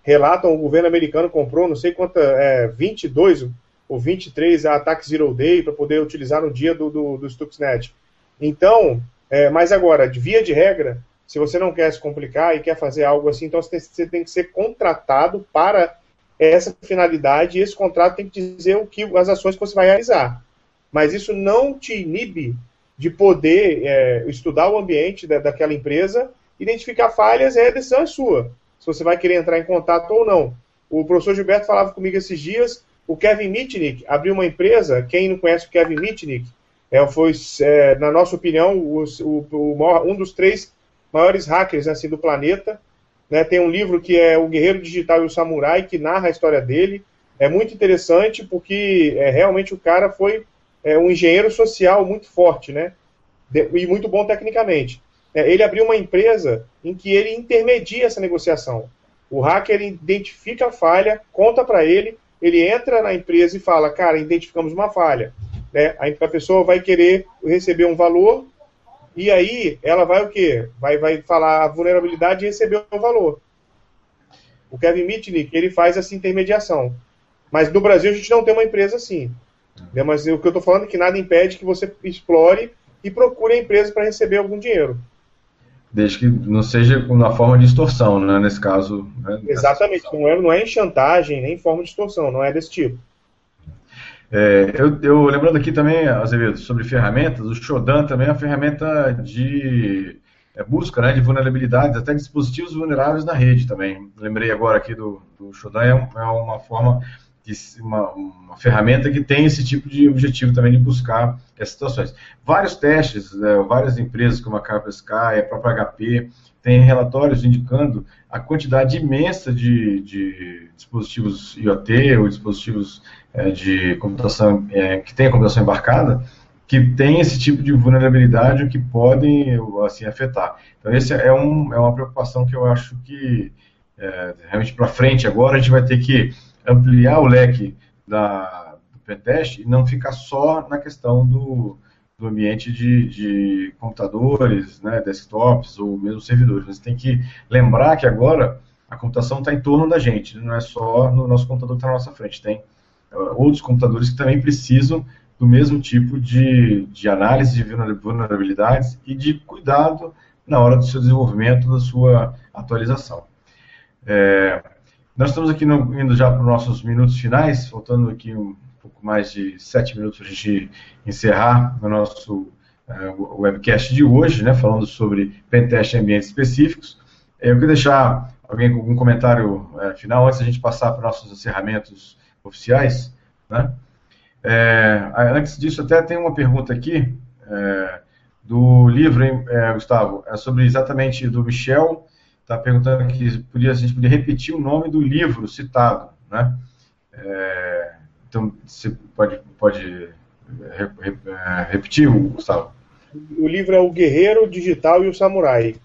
relatam o governo americano comprou não sei quanta, é, 22 ou 23 ataques Zero Day para poder utilizar no dia do, do, do Stuxnet. Então, é, mas agora, via de regra, se você não quer se complicar e quer fazer algo assim, então você tem, você tem que ser contratado para essa finalidade e esse contrato tem que dizer o que as ações que você vai realizar. Mas isso não te inibe de poder é, estudar o ambiente da, daquela empresa, identificar falhas, e a decisão é sua se você vai querer entrar em contato ou não. O professor Gilberto falava comigo esses dias, o Kevin Mitnick abriu uma empresa, quem não conhece o Kevin Mitnick, é, foi, é, na nossa opinião, o, o, o um dos três maiores hackers assim, do planeta. Né, tem um livro que é O Guerreiro Digital e o Samurai, que narra a história dele. É muito interessante porque é, realmente o cara foi é, um engenheiro social muito forte, né? De, e muito bom tecnicamente. É, ele abriu uma empresa em que ele intermedia essa negociação. O hacker identifica a falha, conta para ele, ele entra na empresa e fala, cara, identificamos uma falha. Né? A pessoa vai querer receber um valor e aí ela vai o quê? Vai, vai falar a vulnerabilidade e receber o valor. O Kevin Mitnick, ele faz essa intermediação. Mas no Brasil a gente não tem uma empresa assim. Né? Mas o que eu estou falando é que nada impede que você explore e procure a empresa para receber algum dinheiro desde que não seja na forma de extorsão, né, nesse caso. Né, Exatamente, não é, não é em chantagem, nem em forma de extorsão, não é desse tipo. É, eu, eu, lembrando aqui também, Azevedo, sobre ferramentas, o Shodan também é uma ferramenta de é, busca né, de vulnerabilidades, até dispositivos vulneráveis na rede também. Lembrei agora aqui do, do Shodan, é, é uma forma uma, uma, ferramenta que tem esse tipo de objetivo também de buscar essas situações. Vários testes, né, várias empresas como a Kaspersky, a própria HP, têm relatórios indicando a quantidade imensa de, de dispositivos IoT ou dispositivos de computação é, que tem a computação embarcada que tem esse tipo de vulnerabilidade que podem assim afetar. Então esse é, um, é uma preocupação que eu acho que é, realmente para frente agora a gente vai ter que ampliar o leque da, do pentest e não ficar só na questão do, do ambiente de, de, computadores, né, desktops ou mesmo servidores. Você tem que lembrar que agora a computação está em torno da gente, não é só no nosso computador que está na nossa frente. Tem outros computadores que também precisam do mesmo tipo de, de análise de vulnerabilidades e de cuidado na hora do seu desenvolvimento, da sua atualização. É, nós estamos aqui no, indo já para os nossos minutos finais, faltando aqui um pouco mais de sete minutos para a gente encerrar o nosso uh, webcast de hoje, né, falando sobre pentest em ambientes específicos. Eu queria deixar alguém com algum comentário uh, final antes da gente passar para os nossos encerramentos oficiais. Né? É, antes disso, até tem uma pergunta aqui é, do livro, hein, é, Gustavo, é sobre exatamente do Michel está perguntando aqui podia, a gente podia repetir o nome do livro citado, né? É, então, você pode, pode re, re, é, repetir, Gustavo? O livro é O Guerreiro Digital e o Samurai.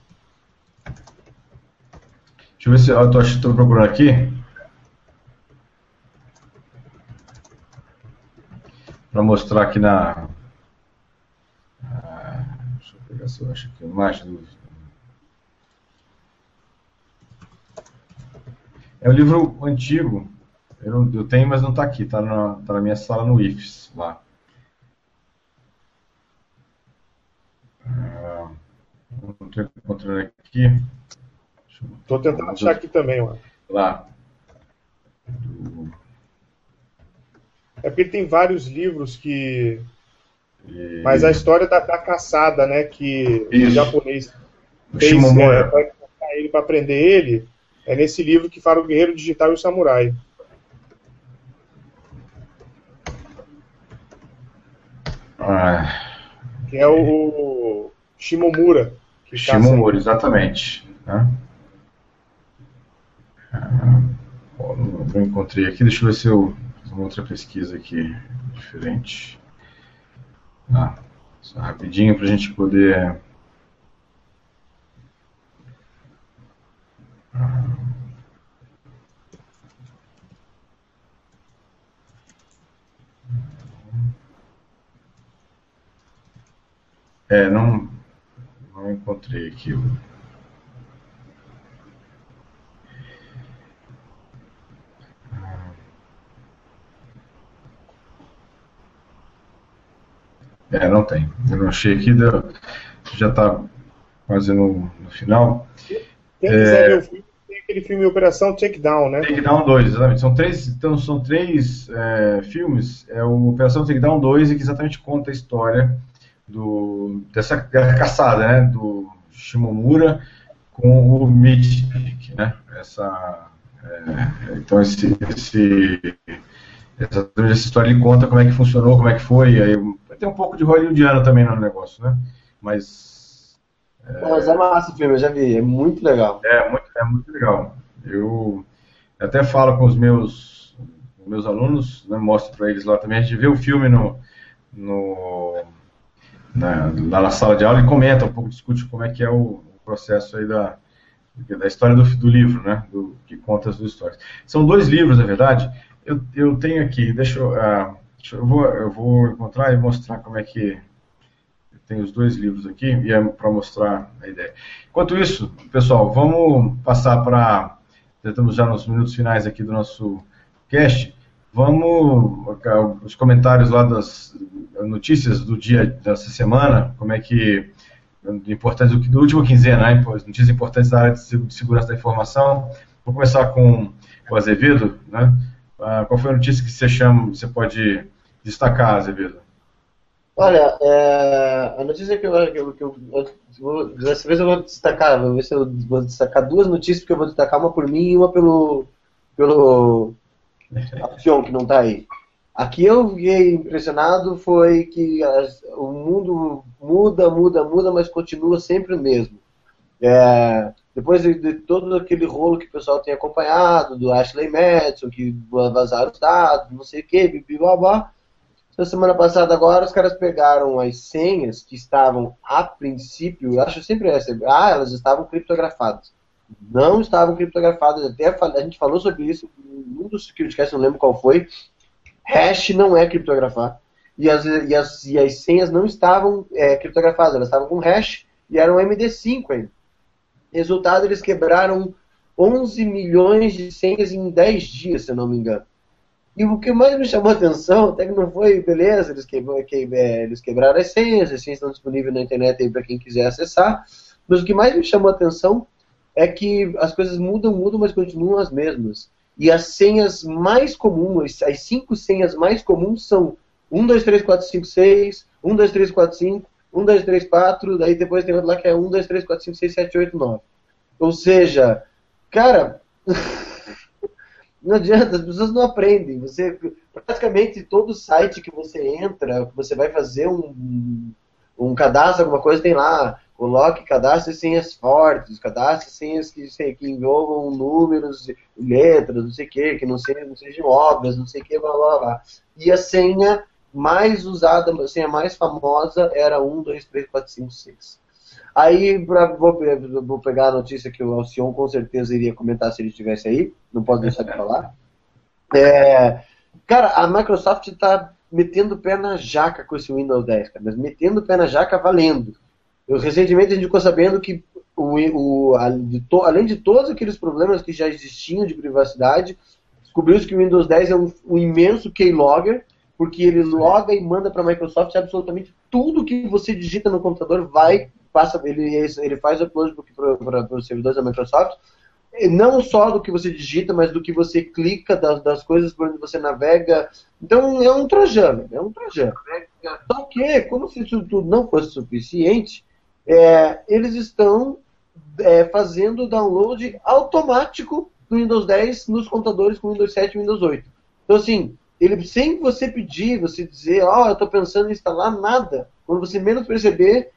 Deixa eu ver se eu estou procurando aqui. Mostrar aqui na. Ah, deixa eu pegar se eu acho aqui a imagem do. É um livro antigo. Eu, eu tenho, mas não está aqui. Está na, tá na minha sala no IFES lá. Ah, não estou encontrando aqui. Estou tentando achar aqui também, mano. Lá. É porque tem vários livros que. E... Mas a história da, da caçada, né? Que Isso. o japonês fez é, para ele para aprender ele, é nesse livro que fala o Guerreiro Digital e o Samurai. Ah. Que é o, o Shimomura. Shimomura, exatamente. Né? Ah, não encontrei aqui, deixa eu ver se eu uma outra pesquisa aqui diferente. Ah, só rapidinho para a gente poder. É, não, não encontrei aqui não tem. Eu não achei aqui, já está quase no, no, final. Quem quiser é, ver o filme, tem aquele filme Operação Takedown, né? Takedown 2, exatamente. São três, então, são três é, filmes. É o Operação Takedown 2, que exatamente conta a história do, dessa caçada, né? Do Shimomura com o Mitnick, né? Essa, é, então, esse, esse, essa, essa história ele conta como é que funcionou, como é que foi, aí tem um pouco de hollywoodiano também no negócio, né? Mas. É, Mas é massa o filme, eu já vi, é muito legal. É, muito, é muito legal. Eu até falo com os meus, meus alunos, né, mostro para eles lá também, a gente vê o filme no, no, na, lá na sala de aula e comenta um pouco, discute como é que é o, o processo aí da, da história do, do livro, né? Do, que conta as duas histórias. São dois livros, na verdade. Eu, eu tenho aqui, deixa eu. Uh, eu vou, eu vou encontrar e mostrar como é que tem os dois livros aqui e é para mostrar a ideia. Enquanto isso, pessoal, vamos passar para estamos já nos minutos finais aqui do nosso cast. Vamos os comentários lá das notícias do dia dessa semana, como é que importantes do último quinzena, né? notícias importantes da área de segurança da informação. Vou começar com o Azevedo, né? Ah, qual foi a notícia que você chama, você pode destacar, Azevedo? Olha, é, a notícia que eu, que eu, que eu, eu, dessa vez eu vou destacar, vou ver se eu vou destacar duas notícias, porque eu vou destacar uma por mim e uma pelo pelo Apion, que não está aí. Aqui eu fiquei impressionado foi que as, o mundo muda, muda, muda, mas continua sempre o mesmo. É, depois de, de, todo aquele rolo que o pessoal tem acompanhado, do Ashley Madison, que vazaram os dados, não sei o que, blá, essa semana passada agora os caras pegaram as senhas que estavam a princípio, eu acho sempre essa, ah, elas estavam criptografadas. Não estavam criptografadas, até a gente falou sobre isso num dos SecurityCast, não lembro qual foi. Hash não é criptografar. E as, e as, e as senhas não estavam é, criptografadas, elas estavam com hash e eram MD5 ainda. Resultado, eles quebraram 11 milhões de senhas em 10 dias, se não me engano. E o que mais me chamou a atenção, até que não foi, beleza, eles, quebraram, que, é, eles quebraram as senhas, as senhas estão disponíveis na internet para quem quiser acessar, mas o que mais me chamou a atenção é que as coisas mudam, mudam, mas continuam as mesmas. E as senhas mais comuns, as cinco senhas mais comuns são 1, 2, 3, 4, 5, 6, 1, 2, 3, 4, 5, 1, 2, 3, 4, daí depois tem outro lá que é 1, 2, 3, 4, 5, 6, 7, 8, 9. Ou seja, cara... Não adianta, as pessoas não aprendem. Você praticamente todo site que você entra, você vai fazer um, um cadastro, alguma coisa, tem lá, coloque cadastro e senhas fortes, cadastre senhas que, sei, que envolvam números, letras, não sei o que, que não, sejam, não sejam obras, não sei o que, blá blá blá. E a senha mais usada, a senha mais famosa era 1, 2, 3, 4, 5, 6. Aí pra, vou, vou, pegar a notícia que o Alcion com certeza iria comentar se ele estivesse aí, não posso deixar de falar. É, cara, a Microsoft está metendo o pé na jaca com esse Windows 10, cara, mas metendo o pé na jaca valendo. Eu, recentemente a gente ficou sabendo que, o, o, a, de to, além de todos aqueles problemas que já existiam de privacidade, descobriu-se que o Windows 10 é um, um imenso keylogger, porque ele loga e manda para a Microsoft absolutamente tudo que você digita no computador vai passa ele ele faz upload para os servidores da Microsoft não só do que você digita, mas do que você clica, das, das coisas por onde você navega. Então é um trojano, é um trojano. Só que, como se isso tudo não fosse suficiente, é, eles estão é, fazendo download automático do Windows 10 nos computadores com Windows 7 e Windows 8. Então, assim, ele, sem você pedir, você dizer, ó, oh, eu estou pensando em instalar nada, quando você menos perceber,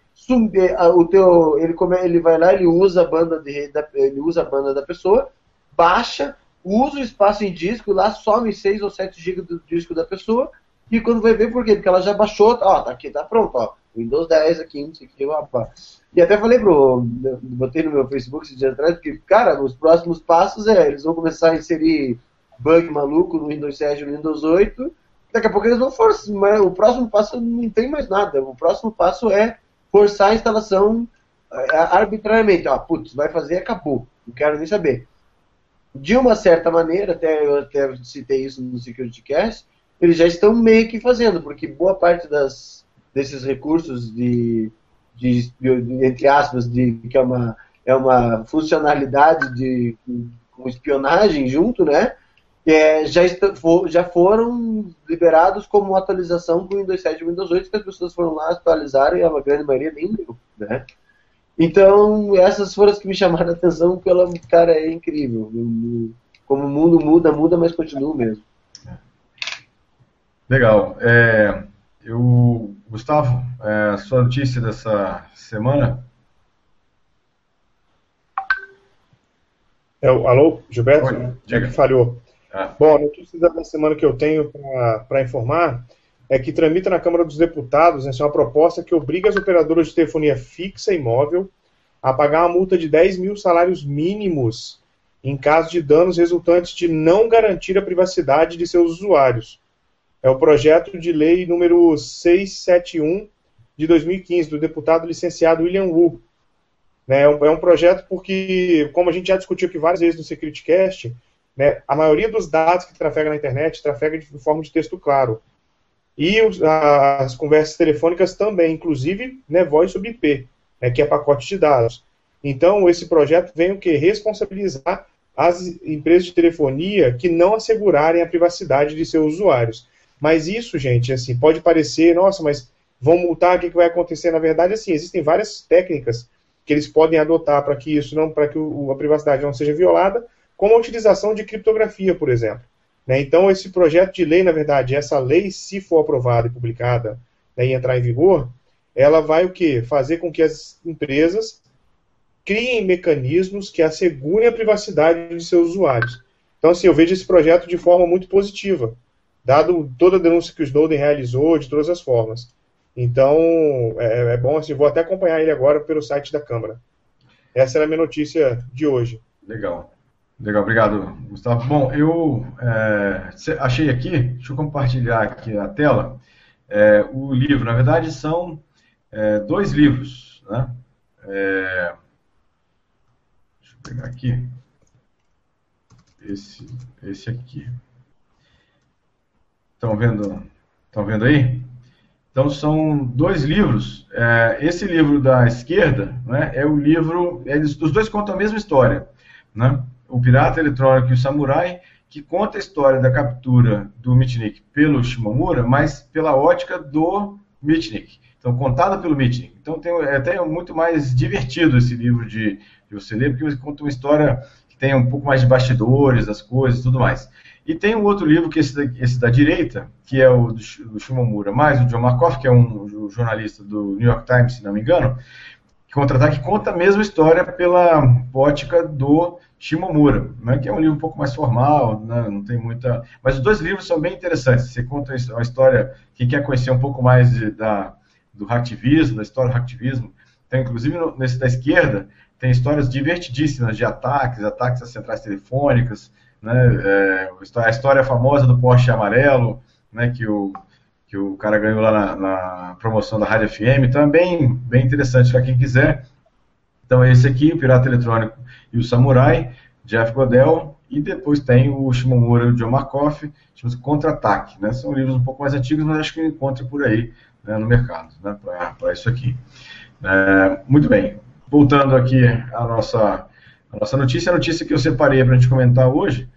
o teu, ele, come, ele vai lá, ele usa a banda de, da, ele usa a banda da pessoa, baixa, usa o espaço em disco, lá some 6 ou 7 GB do disco da pessoa, e quando vai ver por quê? Porque ela já baixou, ó, tá aqui, tá pronto, ó, Windows 10 aqui, não sei o que, opa. E até falei pro, botei no meu Facebook esse dia atrás, que, cara, os próximos passos é, eles vão começar a inserir bug maluco no Windows 7 e no Windows 8, daqui a pouco eles vão forçar, o próximo passo não tem mais nada, o próximo passo é forçar a instalação é, arbitrariamente. Ó, putz, vai fazer, acabou. Não quero nem saber. De uma certa maneira, até eu até citei isso no Security Cast, eles já estão meio que fazendo, porque boa parte das, desses recursos de, de, de, entre aspas, de que é uma, é uma funcionalidade de com espionagem junto, né? É, já, for, já foram liberados como atualização para o Windows 7 e Windows 8, que as pessoas foram lá, atualizaram e a grande maioria nem deu, né? Então, essas foram as que me chamaram a atenção, pela cara, é incrível. Como o mundo muda, muda, mas continua mesmo. Legal. É, eu, Gustavo, é, sua notícia dessa semana? É, alô, Gilberto? Oi, diga. que falhou. Ah. Bom, a notícia da semana que eu tenho para informar é que tramita na Câmara dos Deputados né, uma proposta que obriga as operadoras de telefonia fixa e móvel a pagar uma multa de 10 mil salários mínimos em caso de danos resultantes de não garantir a privacidade de seus usuários. É o projeto de lei número 671 de 2015, do deputado licenciado William Wu. Né, é, um, é um projeto porque, como a gente já discutiu aqui várias vezes no SecurityCast, né, a maioria dos dados que trafega na internet trafega de forma de texto claro. E os, as conversas telefônicas também, inclusive né, voz sobre IP, né, que é pacote de dados. Então, esse projeto vem o que? Responsabilizar as empresas de telefonia que não assegurarem a privacidade de seus usuários. Mas isso, gente, assim, pode parecer, nossa, mas vão multar, o que, que vai acontecer? Na verdade, assim, existem várias técnicas que eles podem adotar para que isso não, para que o, a privacidade não seja violada, como a utilização de criptografia, por exemplo. Né? Então, esse projeto de lei, na verdade, essa lei, se for aprovada e publicada né, e entrar em vigor, ela vai o quê? Fazer com que as empresas criem mecanismos que assegurem a privacidade de seus usuários. Então, assim, eu vejo esse projeto de forma muito positiva, dado toda a denúncia que o Snowden realizou de todas as formas. Então, é, é bom, assim, vou até acompanhar ele agora pelo site da Câmara. Essa era a minha notícia de hoje. Legal. Legal, obrigado, Gustavo. Bom, eu é, achei aqui, deixa eu compartilhar aqui a tela, é, o livro. Na verdade, são é, dois livros, né? É, deixa eu pegar aqui. Esse, esse aqui. Estão vendo, estão vendo aí? Então, são dois livros. É, esse livro da esquerda né, é o livro. Eles, os dois contam a mesma história. Né? O Pirata Eletrônico e o Samurai, que conta a história da captura do Mitnick pelo Shimomura, mas pela ótica do Mitnick. Então, contada pelo Mitnick. Então, tem, é até muito mais divertido esse livro de, de você ler, porque conta uma história que tem um pouco mais de bastidores, das coisas e tudo mais. E tem um outro livro, que é esse da, esse da direita, que é o do, Shimomura, mais o John Markoff, que é um jornalista do New York Times, se não me engano, Contra-Ataque conta a mesma história pela ótica do Shimomura, né, que é um livro um pouco mais formal, né, não tem muita... Mas os dois livros são bem interessantes. Você conta uma história, quem quer conhecer um pouco mais de, da, do hacktivismo, da história do hacktivismo, tem inclusive no, nesse da esquerda, tem histórias divertidíssimas de ataques, ataques às centrais telefônicas, né, é, a história famosa do Porsche amarelo, né, que o que o cara ganhou lá na, na promoção da Rádio FM, também então bem interessante para quem quiser. Então é esse aqui, o Pirata Eletrônico e o Samurai, Jeff Godel, e depois tem o Shimomura e o John Markoff, chama-se Contra-Ataque. Né? São livros um pouco mais antigos, mas acho que encontra por aí né, no mercado, né, para isso aqui. É, muito bem, voltando aqui à nossa, à nossa notícia, a notícia que eu separei para a gente comentar hoje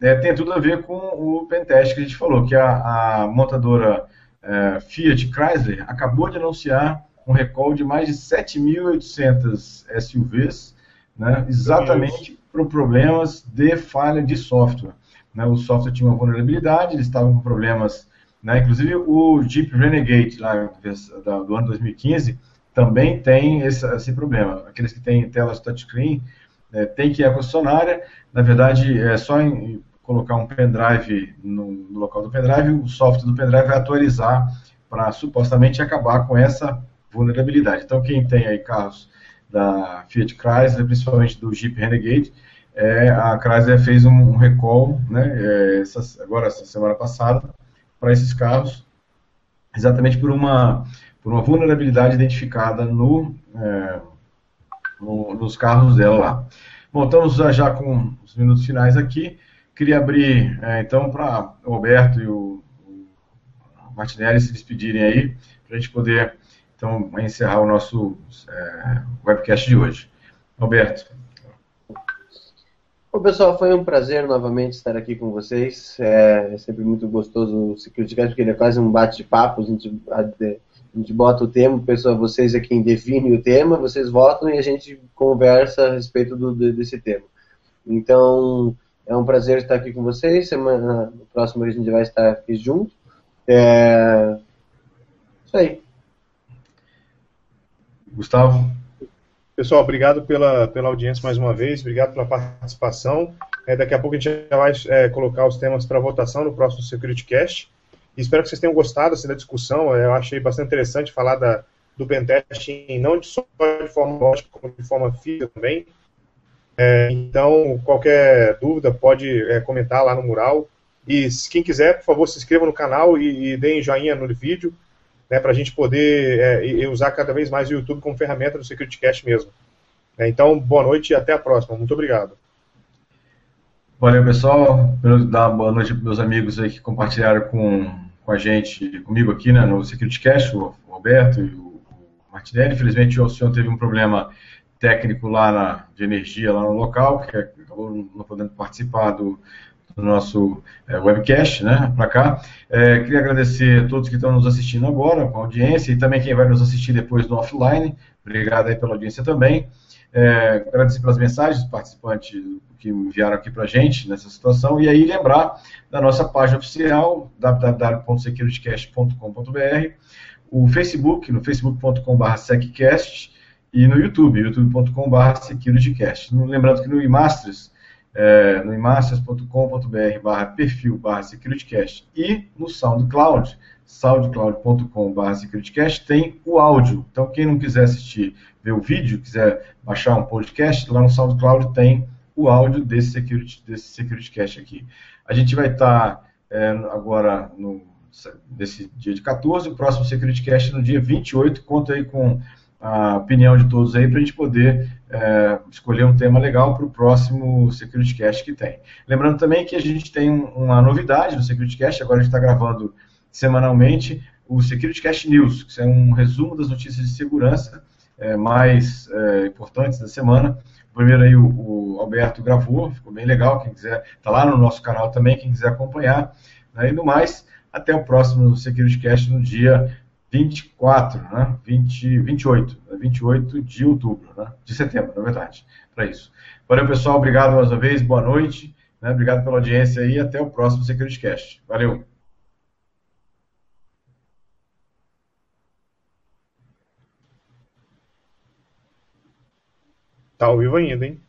é, tem tudo a ver com o pentest que a gente falou, que a, a montadora é, Fiat Chrysler acabou de anunciar um recall de mais de 7.800 SUVs, né, exatamente por problemas de falha de software. Né, o software tinha uma vulnerabilidade, eles estavam com problemas, né, inclusive o Jeep Renegade lá do ano 2015 também tem esse, esse problema. Aqueles que têm telas touchscreen é, tem que ir à concessionária, na verdade é só em, colocar um pendrive no, no local do pendrive, o software do pendrive vai atualizar para supostamente acabar com essa vulnerabilidade. Então, quem tem aí carros da Fiat Chrysler, principalmente do Jeep Renegade, é, a Chrysler fez um, um recall, né, é, essa, agora essa semana passada, para esses carros, exatamente por uma, por uma vulnerabilidade identificada no, é, no, nos carros dela lá. Bom, estamos já com os minutos finais aqui. Queria abrir, é, então, para o Roberto e o, Martinelli se despedirem aí, para a gente poder então, encerrar o nosso é, webcast de hoje. Roberto. Bom, pessoal, foi um prazer novamente estar aqui com vocês. É, é sempre muito gostoso o SecurityCast, porque ele é quase um bate-papo. A gente, a, gente bota o tema, pessoal, vocês é quem define o tema, vocês votam e a gente conversa a respeito do, desse tema. Então, é um prazer estar aqui com vocês. Semana no próximo a gente vai estar aqui junto. É... Isso aí. Gustavo? Pessoal, obrigado pela, pela audiência mais uma vez, obrigado pela participação. É, daqui a pouco a gente já vai é, colocar os temas para votação no próximo SecurityCast. E espero que vocês tenham gostado assim, da discussão. É, eu achei bastante interessante falar da, do pentesting, não só de forma lógica, como de forma física também. É, então, qualquer dúvida pode é, comentar lá no mural. E quem quiser, por favor, se inscreva no canal e, e deem joinha no vídeo né, para a gente poder é, usar cada vez mais o YouTube como ferramenta do SecurityCast mesmo. É, então, boa noite e até a próxima. Muito obrigado. Valeu, pessoal. Dar boa noite para meus amigos aí que compartilharam com, com a gente, comigo aqui né, no SecurityCast, o Roberto e o Martinelli. Infelizmente, o senhor teve um problema técnico lá na, de energia lá no local, que acabou não podendo participar do, no nosso é, webcast, né, para cá. É, queria agradecer a todos que estão nos assistindo agora, com a audiência, e também quem vai nos assistir depois no offline. Obrigado aí pela audiência também. É, agradecer pelas mensagens dos participantes que enviaram aqui para a gente nessa situação. E aí lembrar da nossa página oficial, www.securitycast.com.br, o Facebook, no facebook.com.br seccast, e no YouTube, youtube.com.br securitycast. Lembrando que no iMasters é, no imasters.com.br barra perfil barra securitycast e no SoundCloud, soundcloud.com barra securitycast tem o áudio. Então quem não quiser assistir, ver o vídeo, quiser baixar um podcast, lá no SoundCloud tem o áudio desse, security, desse SecurityCast aqui. A gente vai estar tá, é, agora no, nesse dia de 14, o próximo SecurityCast no dia 28, conta aí com a opinião de todos aí para a gente poder é, escolher um tema legal para o próximo SecurityCast que tem. Lembrando também que a gente tem uma novidade no SecurityCast, agora a gente está gravando semanalmente o SecurityCast News, que é um resumo das notícias de segurança é, mais é, importantes da semana. Primeiro aí o, o, Alberto gravou, ficou bem legal, quem quiser, está lá no nosso canal também, quem quiser acompanhar. Né, e no mais, até o próximo SecurityCast no dia 24, né? 20, 28, 28 de outubro, né? de setembro, na verdade, para isso. Valeu, pessoal, obrigado mais uma vez, boa noite, né? obrigado pela audiência e até o próximo SecurityCast. Valeu! Tá ao vivo ainda, hein?